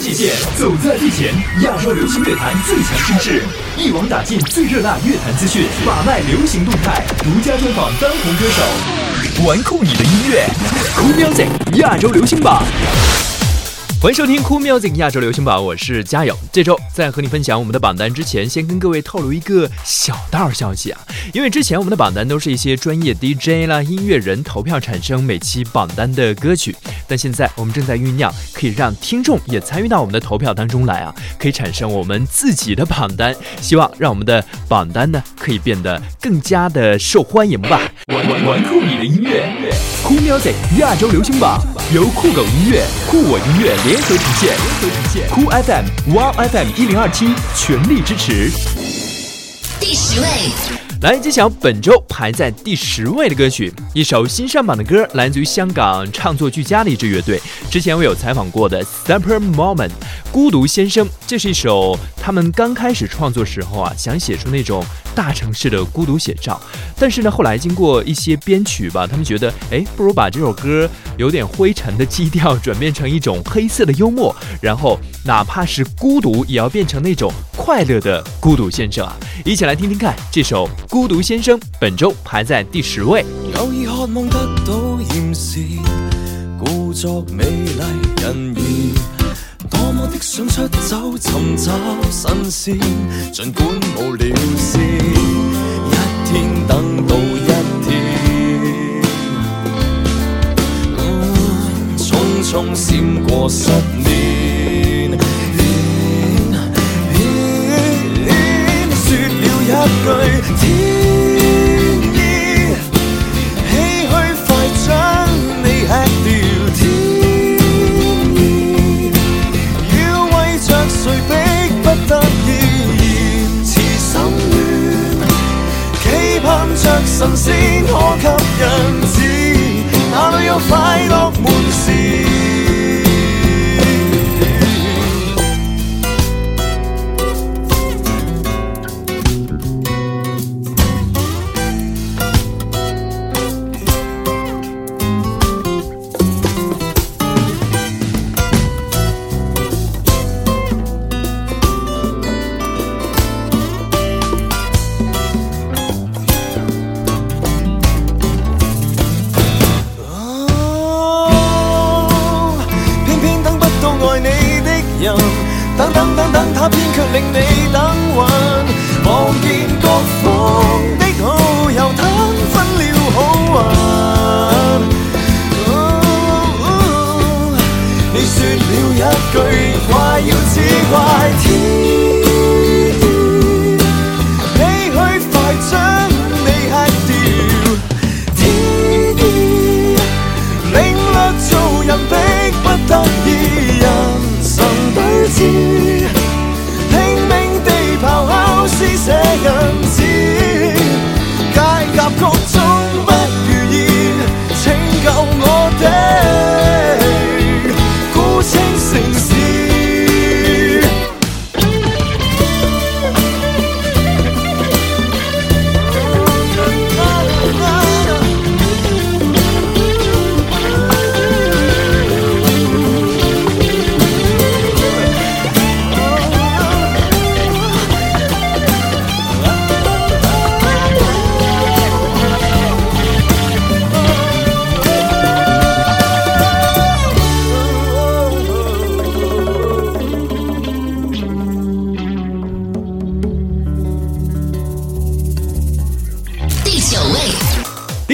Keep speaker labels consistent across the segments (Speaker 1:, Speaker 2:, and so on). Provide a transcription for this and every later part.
Speaker 1: 界线，走在最前，亚洲流行乐坛最强声势，一网打尽最热辣乐坛资讯，把脉流行动态，独家专访当红歌手，玩酷你的音乐，Cool Music 亚洲流行榜。欢迎收听 Cool Music 亚洲流行榜，我是佳友。这周在和你分享我们的榜单之前，先跟各位透露一个小道消息啊，因为之前我们的榜单都是一些专业 DJ 啦、音乐人投票产生每期榜单的歌曲，但现在我们正在酝酿可以让听众也参与到我们的投票当中来啊，可以产生我们自己的榜单，希望让我们的榜单呢可以变得更加的受欢迎吧。玩玩酷你的音乐。酷 Music 亚洲流行榜由酷狗音乐、酷我音乐联合呈现酷 FM、Wow FM 一零二七全力支持。
Speaker 2: 第十位。
Speaker 1: 来揭晓本周排在第十位的歌曲，一首新上榜的歌，来自于香港唱作俱佳的一支乐队。之前我有采访过的 Super Moment，《孤独先生》。这是一首他们刚开始创作时候啊，想写出那种大城市的孤独写照。但是呢，后来经过一些编曲吧，他们觉得，哎，不如把这首歌有点灰尘的基调转变成一种黑色的幽默，然后哪怕是孤独，也要变成那种快乐的孤独先生啊！一起来听听看这首。孤独先生本周排在第十位
Speaker 3: 有意渴望得到艳羡故作美丽人儿多么的想出走寻找新鲜尽管无聊事一天等到一天匆匆闪过十年。一句天意，唏嘘快将你吃掉。天意，要为着谁逼不得已，延迟心愿，期盼着神仙可给人治。哪里有快乐门？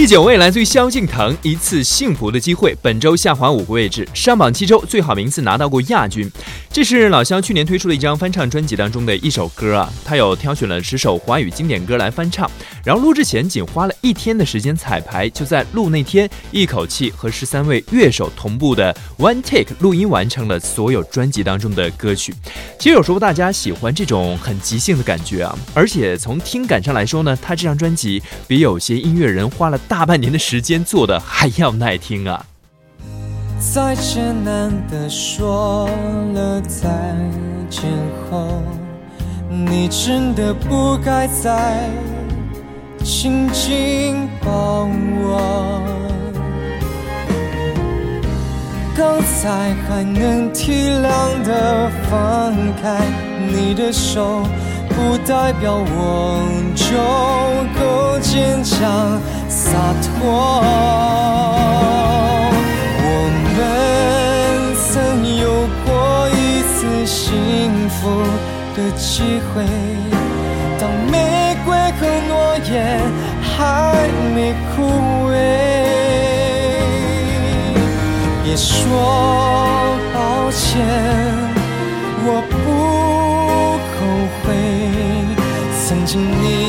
Speaker 1: 第九位来自于萧敬腾，一次幸福的机会，本周下滑五个位置，上榜七周，最好名次拿到过亚军。这是老萧去年推出的一张翻唱专辑当中的一首歌啊，他有挑选了十首华语经典歌来翻唱。然后录制前仅花了一天的时间彩排，就在录那天一口气和十三位乐手同步的 one take 录音完成了所有专辑当中的歌曲。其实有时候大家喜欢这种很即兴的感觉啊，而且从听感上来说呢，他这张专辑比有些音乐人花了大半年的时间做的还要耐听啊。
Speaker 4: 再艰难的说了再见后，你真的不该再。紧紧抱我，刚才还能体谅的放开你的手，不代表我就够坚强洒脱。我们曾有过一次幸福的机会，当没。夜还没枯萎。别说抱歉，我不后悔。曾经你。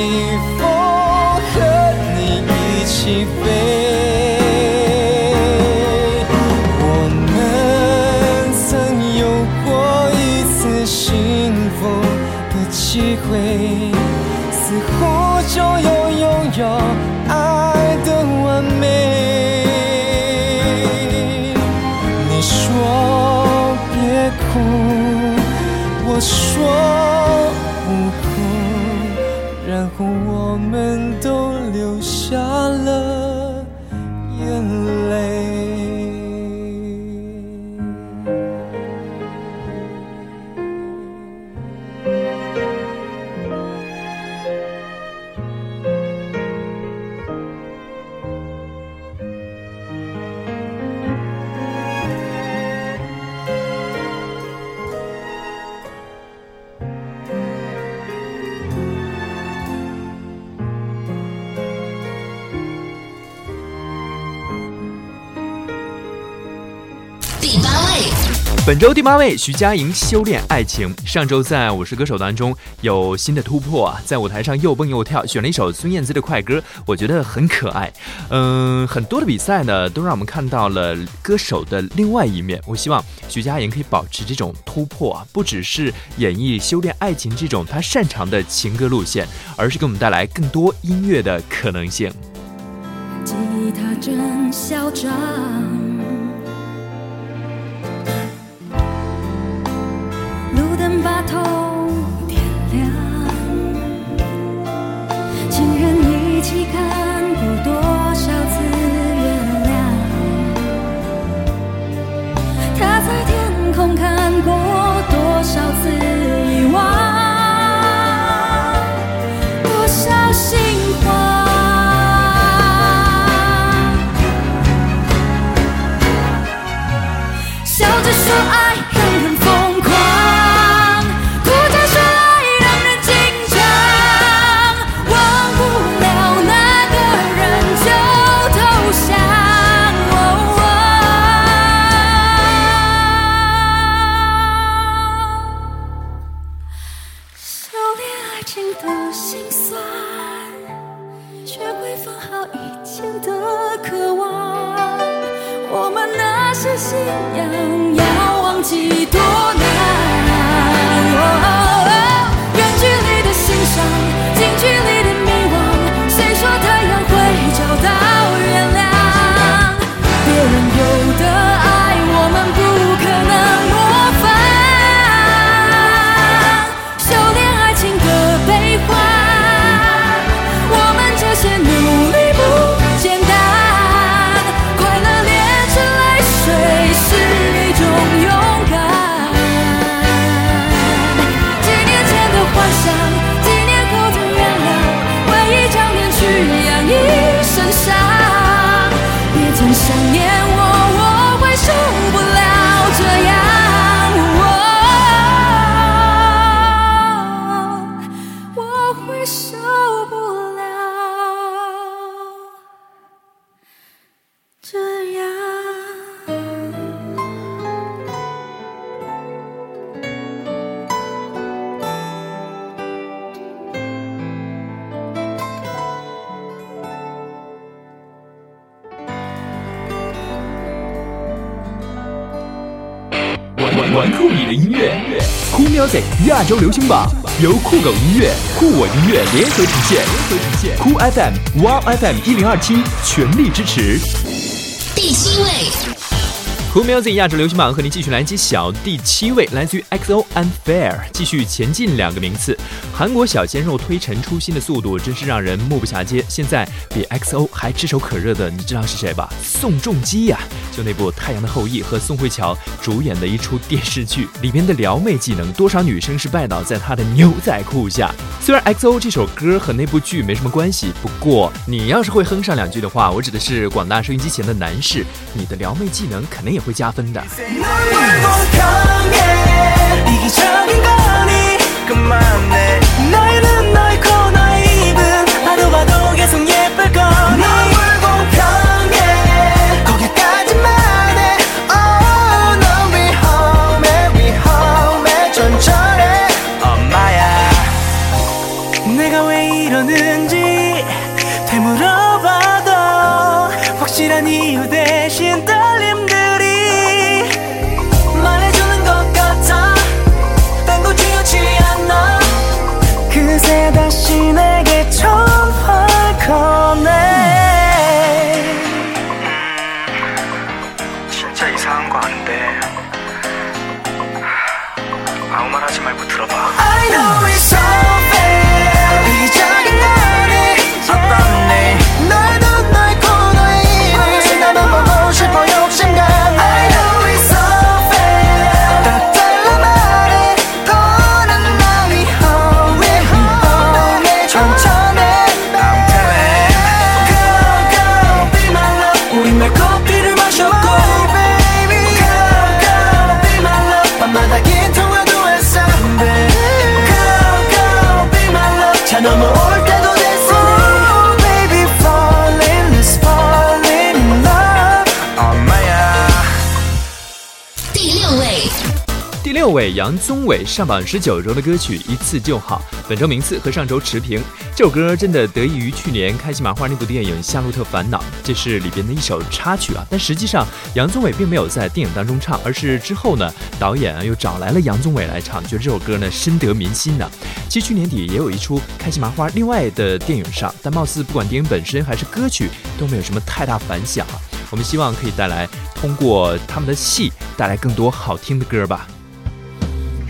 Speaker 5: 本周第八位徐佳莹修炼爱情。上周在《我是歌手》当中有新的突破啊，在舞台上又蹦又跳，选了一首孙燕姿的快歌，我觉得很可爱。嗯，很多的比赛呢都让我们看到了歌手的另外一面。我希望徐佳莹可以保持这种突破啊，不只是演绎《修炼爱情》这种她擅长的情歌路线，而是给我们带来更多音乐的可能性。
Speaker 6: 吉他真嚣张。码头。
Speaker 1: 玩酷你的音乐，Cool Music 亚洲流行榜由酷狗音乐、酷我音乐联合呈现，Cool FM、哇 FM 一零二七全力支持。
Speaker 2: 第七位。
Speaker 5: Top m e s i i 亚洲流行榜和您继续来揭晓第七位来自于 X O unfair，继续前进两个名次。韩国小鲜肉推陈出新的速度真是让人目不暇接。现在比 X O 还炙手可热的，你知道是谁吧？宋仲基呀！就那部《太阳的后裔》和宋慧乔主演的一出电视剧，里边的撩妹技能，多少女生是拜倒在他的牛仔裤下。虽然 X O 这首歌和那部剧没什么关系，不过你要是会哼上两句的话，我指的是广大收音机前的男士，你的撩妹技能肯定也。会加分的。
Speaker 2: 末位
Speaker 5: 杨宗纬上榜十九周的歌曲《一次就好》，本周名次和上周持平。这首歌真的得益于去年开心麻花那部电影《夏洛特烦恼》，这是里边的一首插曲啊。但实际上杨宗纬并没有在电影当中唱，而是之后呢，导演啊又找来了杨宗纬来唱，觉得这首歌呢深得民心呢。其实去年底也有一出开心麻花另外的电影上，但貌似不管电影本身还是歌曲都没有什么太大反响。啊。我们希望可以带来通过他们的戏带来更多好听的歌吧。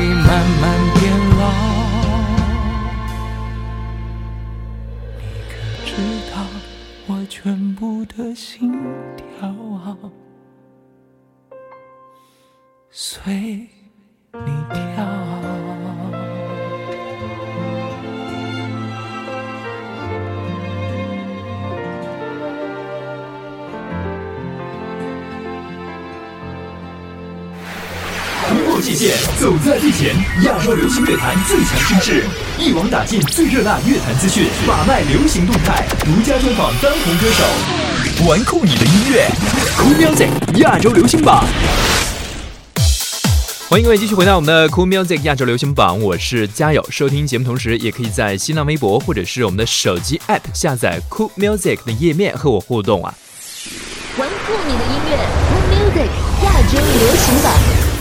Speaker 7: 你慢慢变老，你可知道我全部的心跳啊，随你跳。
Speaker 1: 走在最前，亚洲流行乐坛最强声势，一网打尽最热辣乐坛资讯，把脉流行动态，独家专访当红歌手，玩酷你的音乐，Cool Music 亚洲流行榜。
Speaker 5: 欢迎各位继续回到我们的 Cool Music 亚洲流行榜，我是嘉友。收听节目同时，也可以在新浪微博或者是我们的手机 App 下载 Cool Music 的页面和我互动啊！
Speaker 2: 玩酷你的音乐，Cool Music 亚洲流行榜。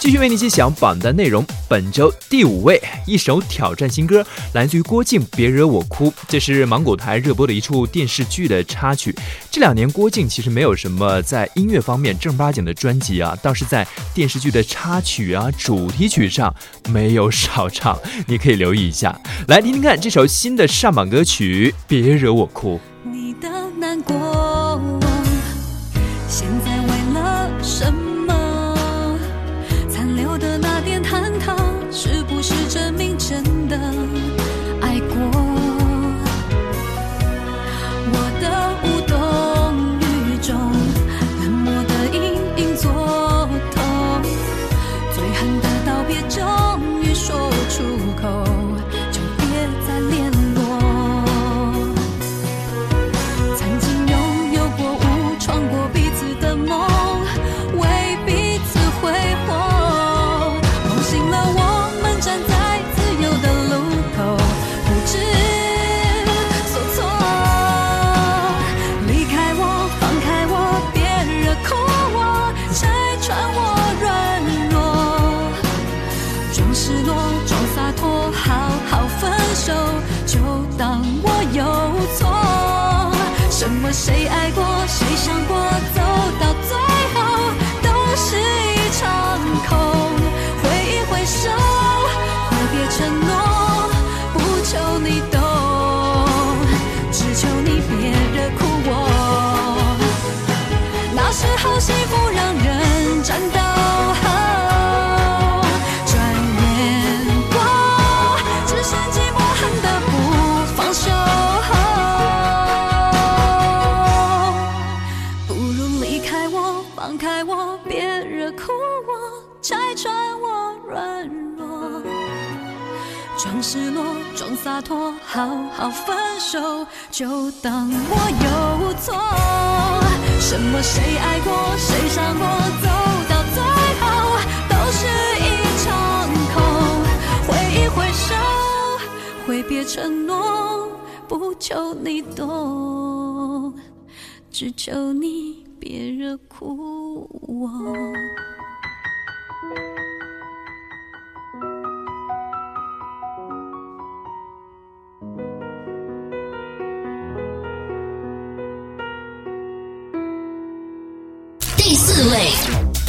Speaker 5: 继续为你揭晓榜单内容，本周第五位，一首挑战新歌，来自于郭靖，别惹我哭。这是芒果台热播的一处电视剧的插曲。这两年郭靖其实没有什么在音乐方面正儿八经的专辑啊，倒是在电视剧的插曲啊、主题曲上没有少唱。你可以留意一下，来听听看这首新的上榜歌曲《别惹我哭》。
Speaker 6: 你的难过，现在为了什么？是不是真？开我，放开我，别惹哭我，拆穿我软弱，装失落，装洒脱，好好分手，就当我有错。什么谁爱过，谁伤过，走到最后都是一场空。挥一挥手，挥别承诺，不求你懂，只求你。别惹哭我。
Speaker 2: 第四位，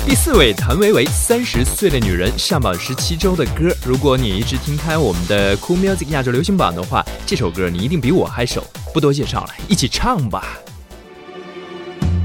Speaker 5: 第四位，谭维维，三十岁的女人上榜十七周的歌。如果你一直听开我们的 Cool Music 亚洲流行榜的话，这首歌你一定比我还熟。不多介绍了，一起唱吧。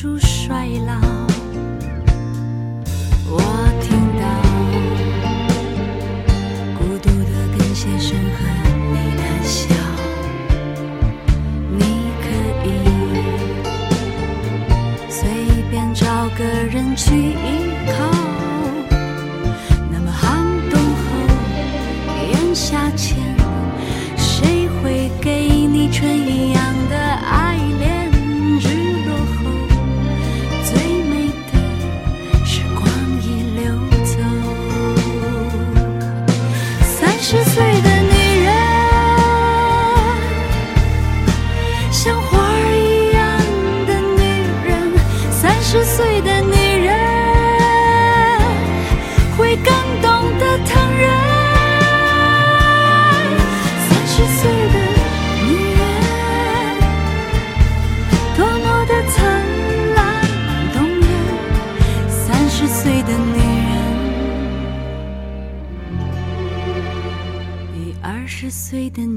Speaker 6: 出衰老，我听到孤独的跟鞋声和你的笑，你可以随便找个人去
Speaker 8: 依靠。anxiously 碎的。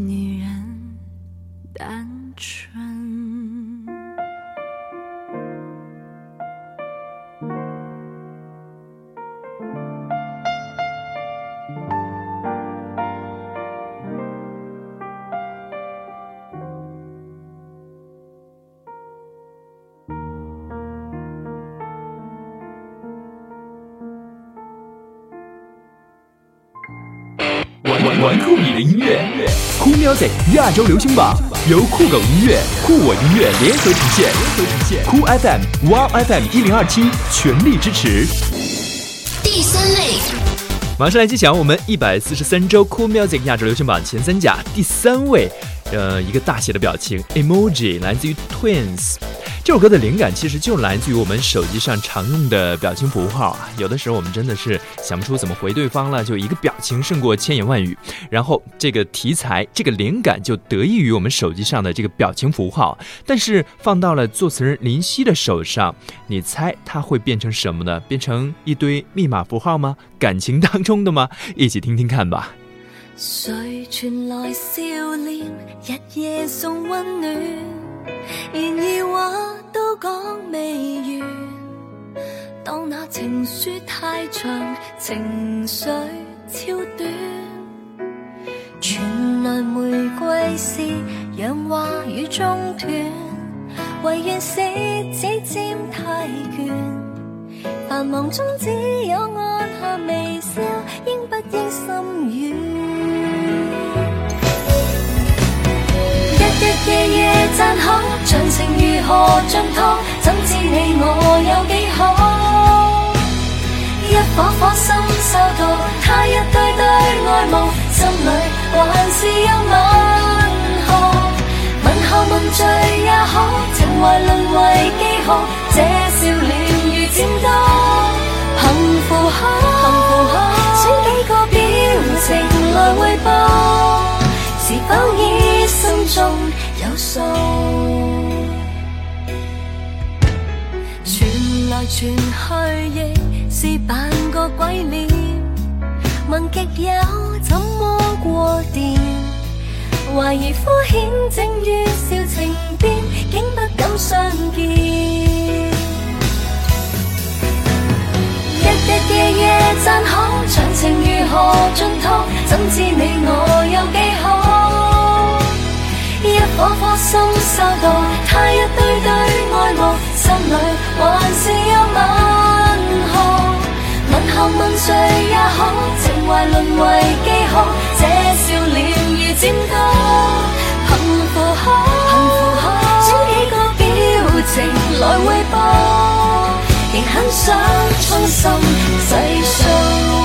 Speaker 8: Cool Music 亚洲流行榜由酷狗音乐、酷我音乐联合呈现酷 FM、Wow FM 一零二七全力支持。
Speaker 2: 第三位，
Speaker 1: 马上来揭晓我们一百四十三周 Cool Music 亚洲流行榜前三甲第三位，呃，一个大写的表情 emoji 来自于 Twins。这首歌的灵感其实就来自于我们手机上常用的表情符号啊，有的时候我们真的是想不出怎么回对方了，就一个表情胜过千言万语。然后这个题材、这个灵感就得益于我们手机上的这个表情符号，但是放到了作词人林夕的手上，你猜它会变成什么呢？变成一堆密码符号吗？感情当中的吗？一起听听看吧。
Speaker 9: 谁传来笑脸，日夜送温暖，然而话都讲未完。当那情书太长，情绪超短。传来玫瑰是让话语中断，唯愿是指尖太倦。繁忙中只有按下微笑，应不应心软？日日夜夜赞好，长情如何尽托？怎知你我有几好？一颗颗心收到，他一对对爱慕，心里还是有问号。问候问罪也好，情怀沦为寄号。这笑脸如剪刀。情来回报，是否已心中有数？传来传去亦是扮个鬼脸，问极有怎么过电？怀疑敷衍，正于笑情变，竟不敢相见。怎知你我有几好？一颗颗心收到，叹一堆堆爱慕，心里还是有问号。问号问谁也好，情怀沦为记号，这笑脸如战斗。幸福可幸福几个表情来回报，仍很想重新细诉。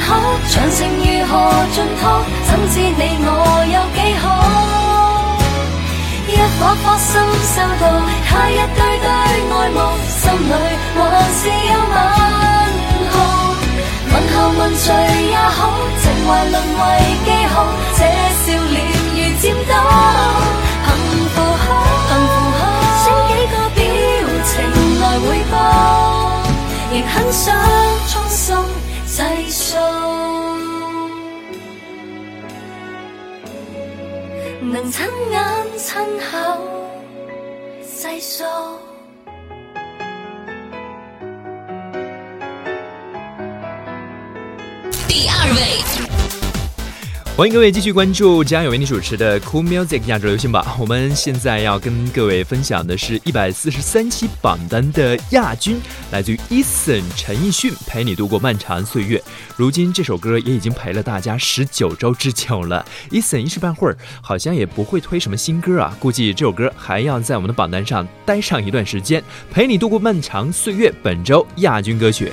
Speaker 9: 好，长情如何尽托？怎知你我有几好？一颗颗心收到，下一对对爱慕，心里还是有问号。问候问谁也好，情怀沦为。
Speaker 2: 第二位。
Speaker 1: 欢迎各位继续关注江友为你主持的 Cool Music 亚洲流行榜。我们现在要跟各位分享的是一百四十三期榜单的亚军，来自于 e a s o n 陈奕迅《陪你度过漫长岁月》。如今这首歌也已经陪了大家十九周之久了。e a s o n 一时半会儿好像也不会推什么新歌啊，估计这首歌还要在我们的榜单上待上一段时间，陪你度过漫长岁月。本周亚军歌曲。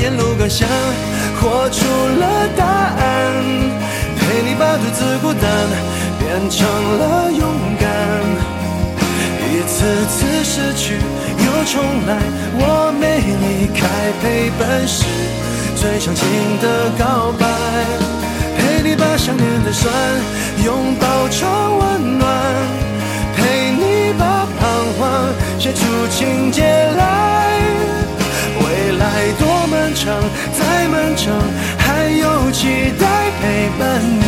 Speaker 3: 沿路感想，活出了答案。陪你把独自孤单变成了勇敢。一次次失去又重来，我没离开，陪伴是最长情的告白。陪你把想念的酸拥抱成温暖。陪伴你。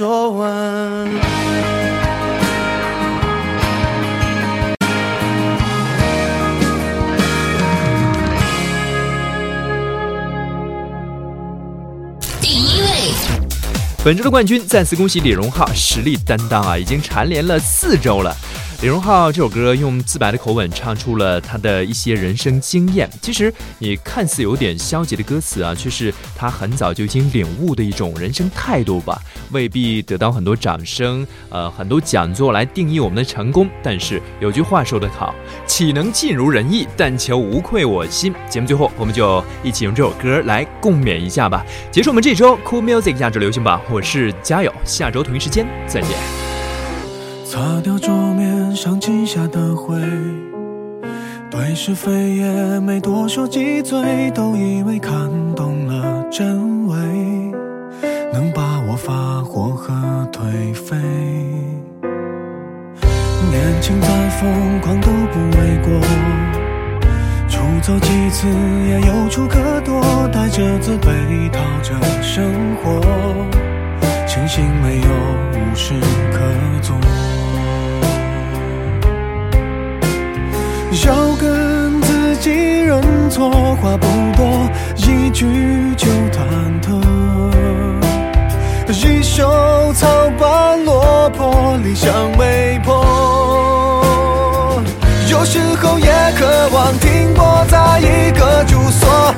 Speaker 3: 说完。
Speaker 2: 第一位，
Speaker 5: 本周的冠军，再次恭喜李荣浩，实力担当啊，已经蝉联了四周了。李荣浩这首歌用自白的口吻唱出了他的一些人生经验。其实，你看似有点消极的歌词啊，却是他很早就已经领悟的一种人生态度吧。未必得到很多掌声，呃，很多讲座来定义我们的成功。但是有句话说得好：“岂能尽如人意，但求无愧我心。”节目最后，我们就一起用这首歌来共勉一下吧。结束我们这周 Cool Music 亚洲流行榜。我是佳友，下周同一时间再见。
Speaker 3: 擦掉桌面上积下的灰，对是非也没多说几嘴，都以为看懂了真伪，能把我发火和颓废。年轻再疯狂都不为过，出走几次也有处可躲，带着自卑讨着生活，庆幸没有无事可做。要跟自己认错，话不多，一句就忐忑。一手草办落魄，理想没破。有时候也渴望停泊在一个住所。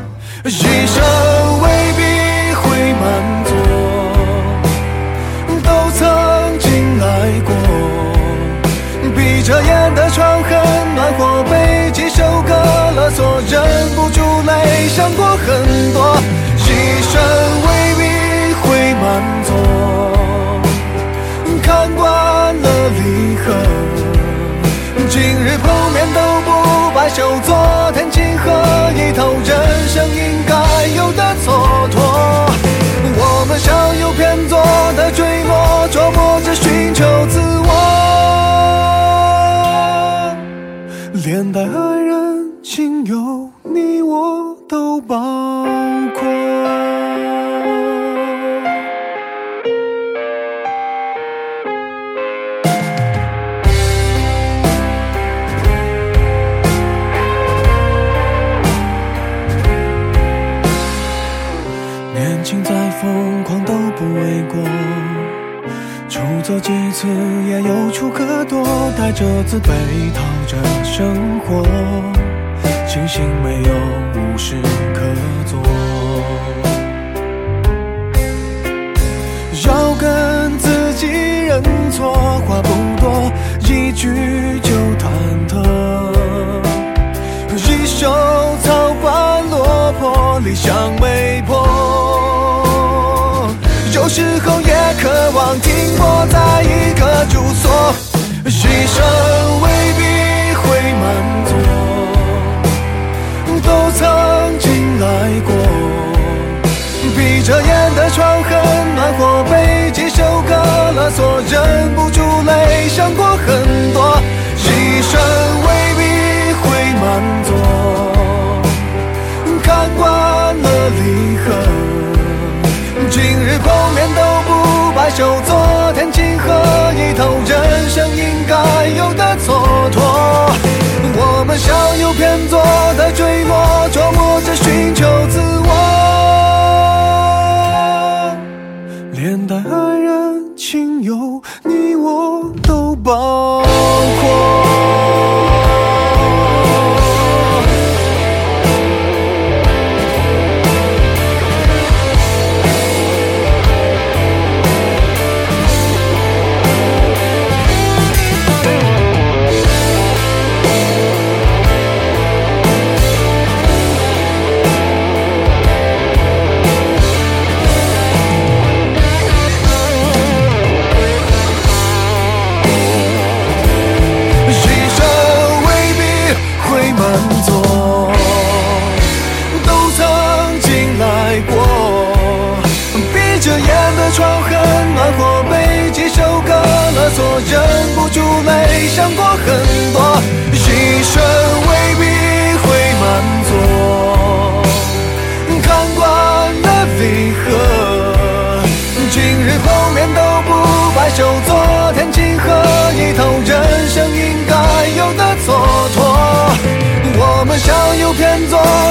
Speaker 3: 白首，昨天，清和一头人生应该有的蹉跎。我们向右偏左的坠落，琢磨着寻求自我。连带。疯狂都不为过，出走几次也有处可躲，带着自卑讨着生活，庆幸没有无事可做。要跟自己认错，话不多，一句就忐忑。一手草花落魄，理想未破。有时候也渴望停泊在一个住所，一生未必会满足，都曾经来过。闭着眼的床很暖和，被几首歌勒索，忍不住泪，想过很多，一生未必会满足，看惯了离。后面都不白手做。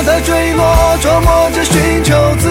Speaker 3: 在坠落，琢磨着寻求。